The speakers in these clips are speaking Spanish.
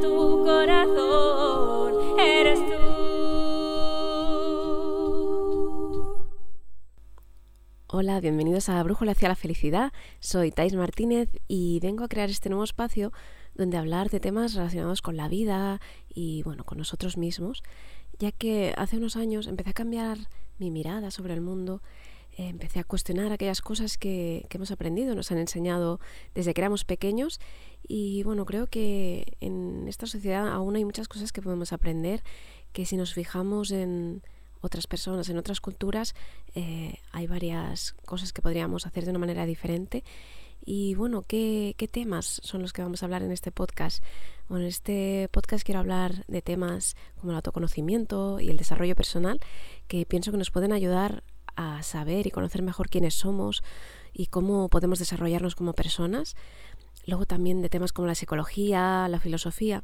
tu corazón eres tú. Hola, bienvenidos a Brújula hacia la felicidad. Soy Tais Martínez y vengo a crear este nuevo espacio donde hablar de temas relacionados con la vida y bueno, con nosotros mismos, ya que hace unos años empecé a cambiar mi mirada sobre el mundo empecé a cuestionar aquellas cosas que, hemos aprendido, nos han enseñado desde que éramos pequeños y bueno, creo que en esta sociedad aún hay muchas cosas que podemos aprender, que si nos fijamos en otras personas, en otras culturas, eh, hay varias cosas que podríamos hacer de una manera diferente. Y bueno, ¿qué, ¿qué, temas son los que vamos a hablar en este podcast? Bueno, en este podcast quiero hablar de temas como el autoconocimiento y el desarrollo personal que pienso que nos pueden ayudar a saber y conocer mejor quiénes somos y cómo podemos desarrollarnos como personas. Luego también de temas como la psicología, la filosofía,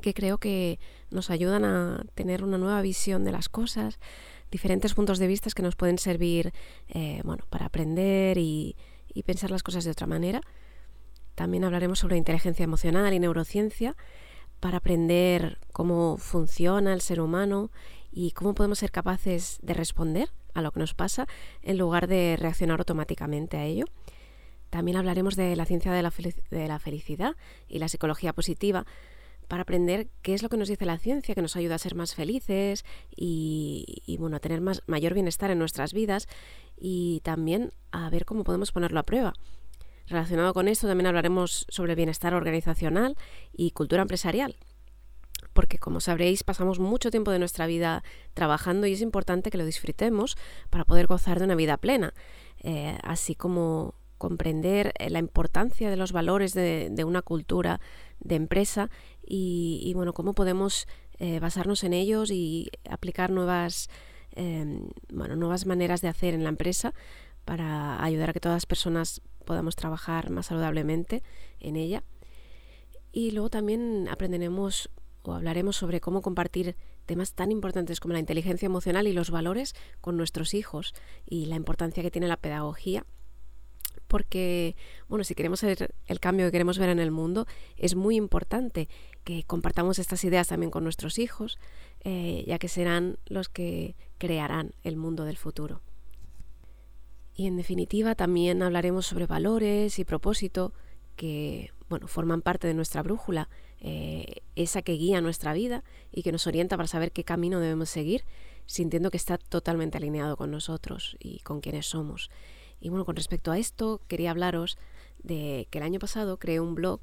que creo que nos ayudan a tener una nueva visión de las cosas, diferentes puntos de vista que nos pueden servir eh, bueno, para aprender y, y pensar las cosas de otra manera. También hablaremos sobre inteligencia emocional y neurociencia para aprender cómo funciona el ser humano y cómo podemos ser capaces de responder a lo que nos pasa en lugar de reaccionar automáticamente a ello. También hablaremos de la ciencia de la, felicidad y la psicología positiva para aprender qué es lo que nos dice la ciencia, que nos ayuda a ser más felices y, bueno, a tener más, mayor bienestar en nuestras vidas y también a ver cómo podemos ponerlo a prueba. Relacionado con esto también hablaremos sobre bienestar organizacional y cultura empresarial, porque como sabréis pasamos mucho tiempo de nuestra vida trabajando y es importante que lo disfrutemos para poder gozar de una vida plena, eh, así como comprender eh, la importancia de los valores de, una cultura de empresa y, bueno, cómo podemos eh, basarnos en ellos y aplicar nuevas, em, bueno, nuevas maneras de hacer en la empresa para ayudar a que todas las personas podamos trabajar más saludablemente en ella. Y luego también aprenderemos o hablaremos sobre cómo compartir temas tan importantes como la inteligencia emocional y los valores con nuestros hijos y la importancia que tiene la pedagogía. Porque, bueno, si queremos ser el cambio que queremos ver en el mundo, es muy importante que compartamos estas ideas también con nuestros hijos, eh, ya que serán los que crearán el mundo del futuro. Y en definitiva también hablaremos sobre valores y propósito que bueno, forman parte de nuestra brújula eh, esa que guía nuestra vida y que nos orienta para saber qué camino debemos seguir, sintiendo que está totalmente alineado con nosotros y con quienes somos. Y bueno, con respecto a esto, quería hablaros de que el año pasado creé un blog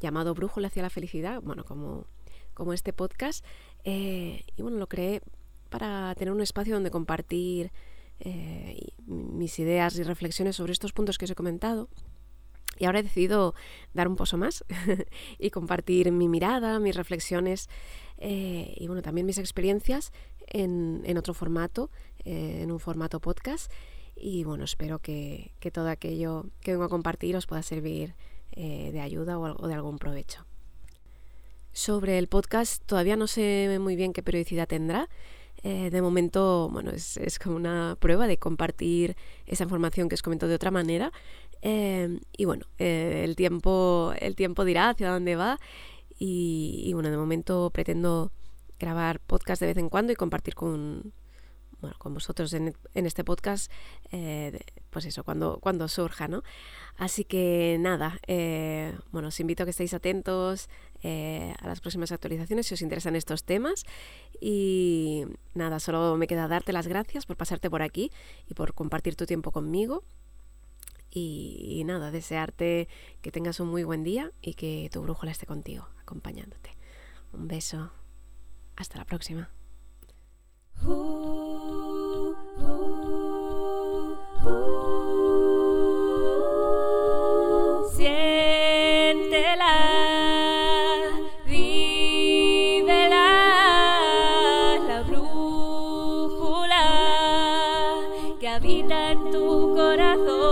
llamado Brújula hacia la felicidad, bueno, como, como este podcast, eh, y bueno, lo creé para tener un espacio donde compartir eh, mis ideas y reflexiones sobre estos puntos que os he comentado y ahora he decidido dar un pozo más y compartir mi mirada, mis reflexiones eh, y bueno, también mis experiencias en, otro formato, eh, en un formato podcast. Y bueno, espero que, todo aquello que vengo a compartir os pueda servir eh, de ayuda o, de algún provecho. Sobre el podcast todavía no sé muy bien qué periodicidad tendrá. de momento, bueno, es, es, como una prueba de compartir esa información que os comento de otra manera, Em, y bueno, eh, el, tiempo, el tiempo dirá hacia dónde va. Y, bueno, de momento pretendo grabar podcast de vez en cuando y compartir con, bueno, con vosotros en, este podcast, eh, pues eso, cuando, cuando surja, ¿no? Así que nada, eh, bueno, os invito a que estéis atentos a las próximas actualizaciones si os interesan estos temas. Y nada, solo me queda darte las gracias por pasarte por aquí y por compartir tu tiempo conmigo. Y, nada, desearte que tengas un muy buen día y que tu brújula esté contigo, acompañándote. Un beso. Hasta la próxima. habita en tu corazón.